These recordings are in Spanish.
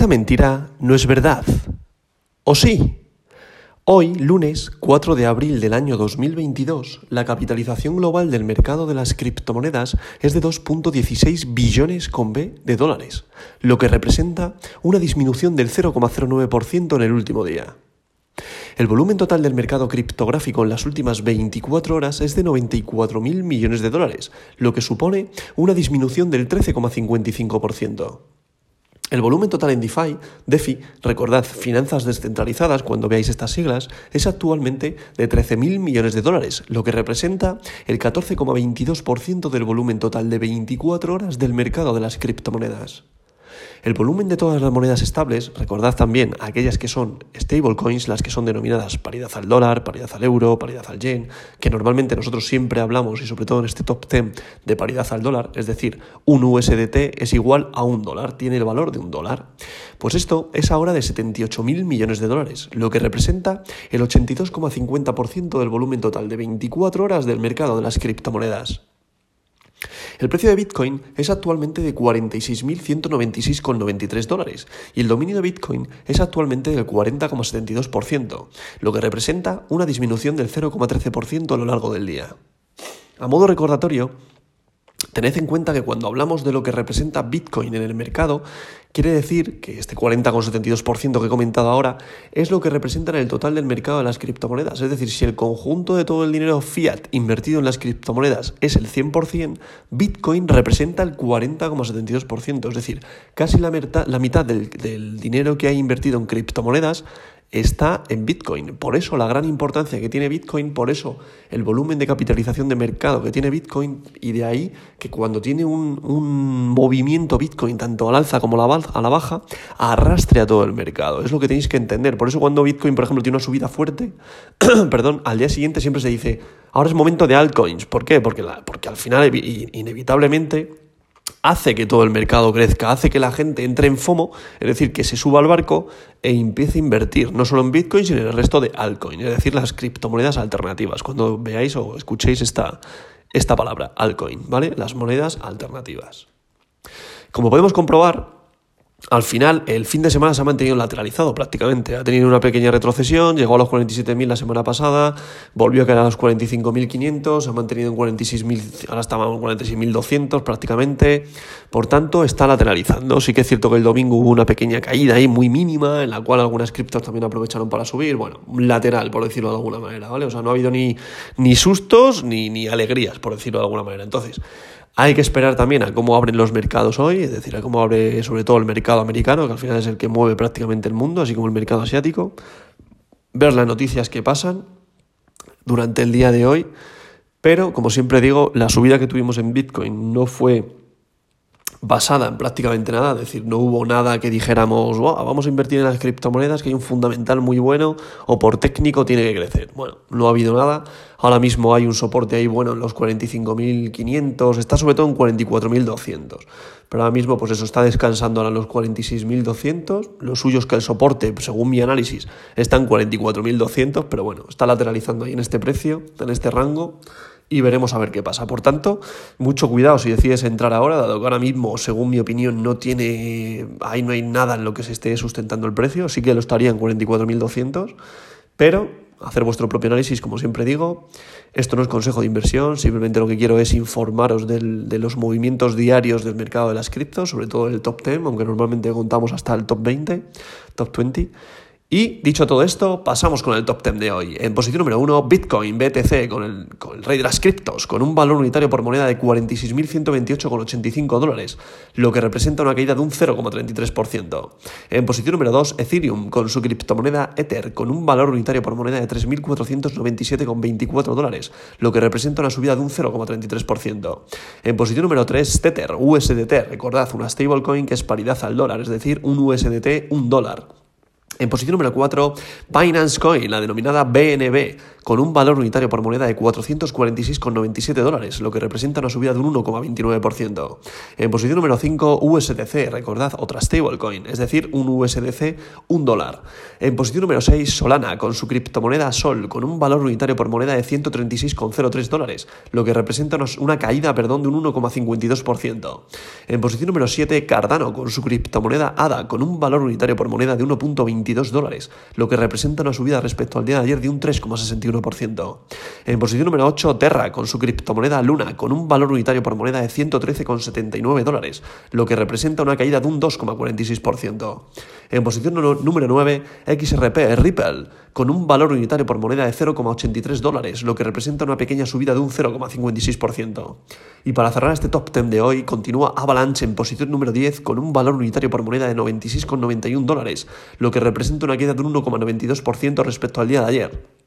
Esta mentira no es verdad. ¿O sí? Hoy, lunes 4 de abril del año 2022, la capitalización global del mercado de las criptomonedas es de 2.16 billones con B de dólares, lo que representa una disminución del 0,09% en el último día. El volumen total del mercado criptográfico en las últimas 24 horas es de 94.000 millones de dólares, lo que supone una disminución del 13,55%. El volumen total en DeFi, DeFi, recordad, finanzas descentralizadas, cuando veáis estas siglas, es actualmente de 13.000 millones de dólares, lo que representa el 14,22% del volumen total de 24 horas del mercado de las criptomonedas. El volumen de todas las monedas estables, recordad también aquellas que son stablecoins, las que son denominadas paridad al dólar, paridad al euro, paridad al yen, que normalmente nosotros siempre hablamos y sobre todo en este top 10 de paridad al dólar, es decir, un USDT es igual a un dólar, tiene el valor de un dólar. Pues esto es ahora de 78.000 millones de dólares, lo que representa el 82,50% del volumen total de 24 horas del mercado de las criptomonedas. El precio de Bitcoin es actualmente de 46.196,93 dólares y el dominio de Bitcoin es actualmente del 40,72%, lo que representa una disminución del 0,13% a lo largo del día. A modo recordatorio, Tened en cuenta que cuando hablamos de lo que representa Bitcoin en el mercado, quiere decir que este 40,72% que he comentado ahora es lo que representa en el total del mercado de las criptomonedas. Es decir, si el conjunto de todo el dinero fiat invertido en las criptomonedas es el 100%, Bitcoin representa el 40,72%. Es decir, casi la, mitad, del, del dinero que hay invertido en criptomonedas está en Bitcoin. Por eso la gran importancia que tiene Bitcoin, por eso el volumen de capitalización de mercado que tiene Bitcoin y de ahí que cuando tiene un, movimiento Bitcoin tanto al alza como a la baja, arrastre a todo el mercado. Es lo que tenéis que entender. Por eso cuando Bitcoin, por ejemplo, tiene una subida fuerte, perdón, al día siguiente siempre se dice, ahora es momento de altcoins. ¿Por qué? Porque, la, porque al final inevitablemente hace que todo el mercado crezca, hace que la gente entre en FOMO, es decir, que se suba al barco e empiece a invertir, no solo en Bitcoin, sino en el resto de altcoin, es decir, las criptomonedas alternativas. Cuando veáis o escuchéis esta, esta palabra, altcoin, ¿vale? Las monedas alternativas. Como podemos comprobar, al final, el fin de semana se ha mantenido lateralizado prácticamente. Ha tenido una pequeña retrocesión, llegó a los 47.000 la semana pasada, volvió a caer a los 45.500, se ha mantenido en 46.000, ahora estamos en 46.200 prácticamente. Por tanto, está lateralizando. Sí que es cierto que el domingo hubo una pequeña caída ahí muy mínima, en la cual algunas criptos también aprovecharon para subir. Bueno, lateral, por decirlo de alguna manera, ¿vale? O sea, no ha habido ni, ni sustos ni, ni alegrías, por decirlo de alguna manera. Entonces, hay que esperar también a cómo abren los mercados hoy, es decir, a cómo abre sobre todo el mercado americano, que al final es el que mueve prácticamente el mundo, así como el mercado asiático. Ver las noticias que pasan durante el día de hoy. Pero, como siempre digo, la subida que tuvimos en Bitcoin no fue basada en prácticamente nada, es decir, no hubo nada que dijéramos, vamos a invertir en las criptomonedas, que hay un fundamental muy bueno o por técnico tiene que crecer. Bueno, no ha habido nada, ahora mismo hay un soporte ahí bueno en los 45.500, está sobre todo en 44.200, pero ahora mismo pues eso está descansando ahora en los 46.200, lo suyo es que el soporte, según mi análisis, está en 44.200, pero bueno, está lateralizando ahí en este precio, en este rango y veremos a ver qué pasa. Por tanto, mucho cuidado si decides entrar ahora, dado que ahora mismo, según mi opinión, no tiene, ahí no hay nada en lo que se esté sustentando el precio, sí que lo estaría en 44.200, pero hacer vuestro propio análisis, como siempre digo. Esto no es consejo de inversión, simplemente lo que quiero es informaros del, de los movimientos diarios del mercado de las criptos, sobre todo el top 10, aunque normalmente contamos hasta el top 20, top 20. Y dicho todo esto, pasamos con el top 10 de hoy. En posición número 1, Bitcoin, BTC, con el, con el rey de las criptos, con un valor unitario por moneda de 46.128,85 dólares, lo que representa una caída de un 0,33%. En posición número 2, Ethereum, con su criptomoneda Ether, con un valor unitario por moneda de 3.497,24 dólares, lo que representa una subida de un 0,33%. En posición número 3, Tether, USDT, recordad, una stablecoin que es paridad al dólar, es decir, un USDT, un dólar En posición número 4, Binance Coin, la denominada BNB, con un valor unitario por moneda de 446,97 dólares, lo que representa una subida de un 1,29%. En posición número 5, USDC, recordad, otra stablecoin, es decir, un USDC, un dólar. En posición número 6, Solana, con su criptomoneda Sol, con un valor unitario por moneda de 136,03 dólares, lo que representa una caída perdón, de un 1,52%. En posición número 7, Cardano, con su criptomoneda ADA, con un valor unitario por moneda de 1,22 dólares, lo que representa una subida respecto al día de ayer de un 3,61%. En posición número 8, Terra, con su criptomoneda Luna, con un valor unitario por moneda de 113,79 dólares, lo que representa una caída de un 2,46%. En posición número 9, XRP Ripple, con un valor unitario por moneda de 0,83 dólares, lo que representa una pequeña subida de un 0,56%. Y para cerrar este top 10 de hoy, continúa Avalanche en posición número 10 con un valor unitario por moneda de 96,91 dólares, lo que representa una caída de un 1,92% respecto al día de ayer.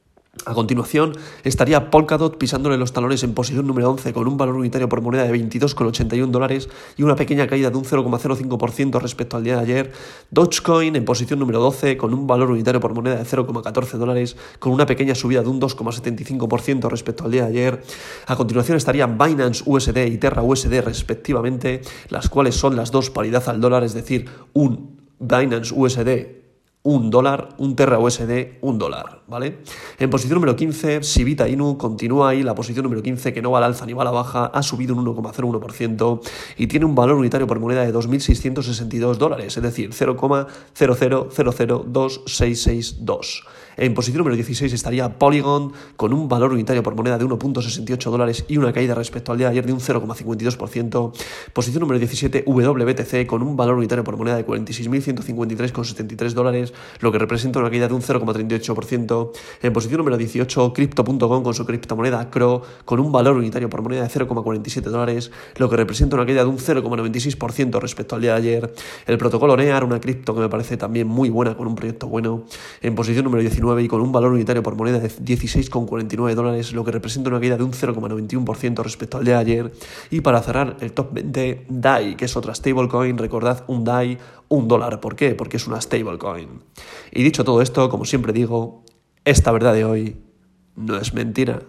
A continuación, estaría Polkadot pisándole los talones en posición número 11 con un valor unitario por moneda de 22,81 dólares y una pequeña caída de un 0,05% respecto al día de ayer. Dogecoin en posición número 12 con un valor unitario por moneda de 0,14 dólares con una pequeña subida de un 2,75% respecto al día de ayer. A continuación estarían Binance USD y Terra USD respectivamente, las cuales son las dos paridad al dólar, es decir, un Binance USD un dólar, un Terra USD, un dólar, ¿vale? En posición número 15, Sivita Inu continúa ahí la posición número 15, que no va al alza ni va a la baja, ha subido un 1,01% y tiene un valor unitario por moneda de 2.662 dólares, es decir, 0,0002662. En posición número 16 estaría Polygon con un valor unitario por moneda de 1.68 dólares y una caída respecto al día de ayer de un 0,52%. Posición número 17 WBTC con un valor unitario por moneda de 46.153,73 dólares, lo que representa una caída de un 0,38%. En posición número 18 Crypto.com con su criptomoneda CRO con un valor unitario por moneda de 0,47 dólares, lo que representa una caída de un 0,96% respecto al día de ayer. El protocolo NEAR, una cripto que me parece también muy buena con un proyecto bueno. En posición número 19 y con un valor unitario por moneda de 16,49 dólares, lo que representa una caída de un 0,91% respecto al de ayer. Y para cerrar el top 20, DAI, que es otra stablecoin, recordad un DAI, un dólar. ¿Por qué? Porque es una stablecoin. Y dicho todo esto, como siempre digo, esta verdad de hoy no es mentira.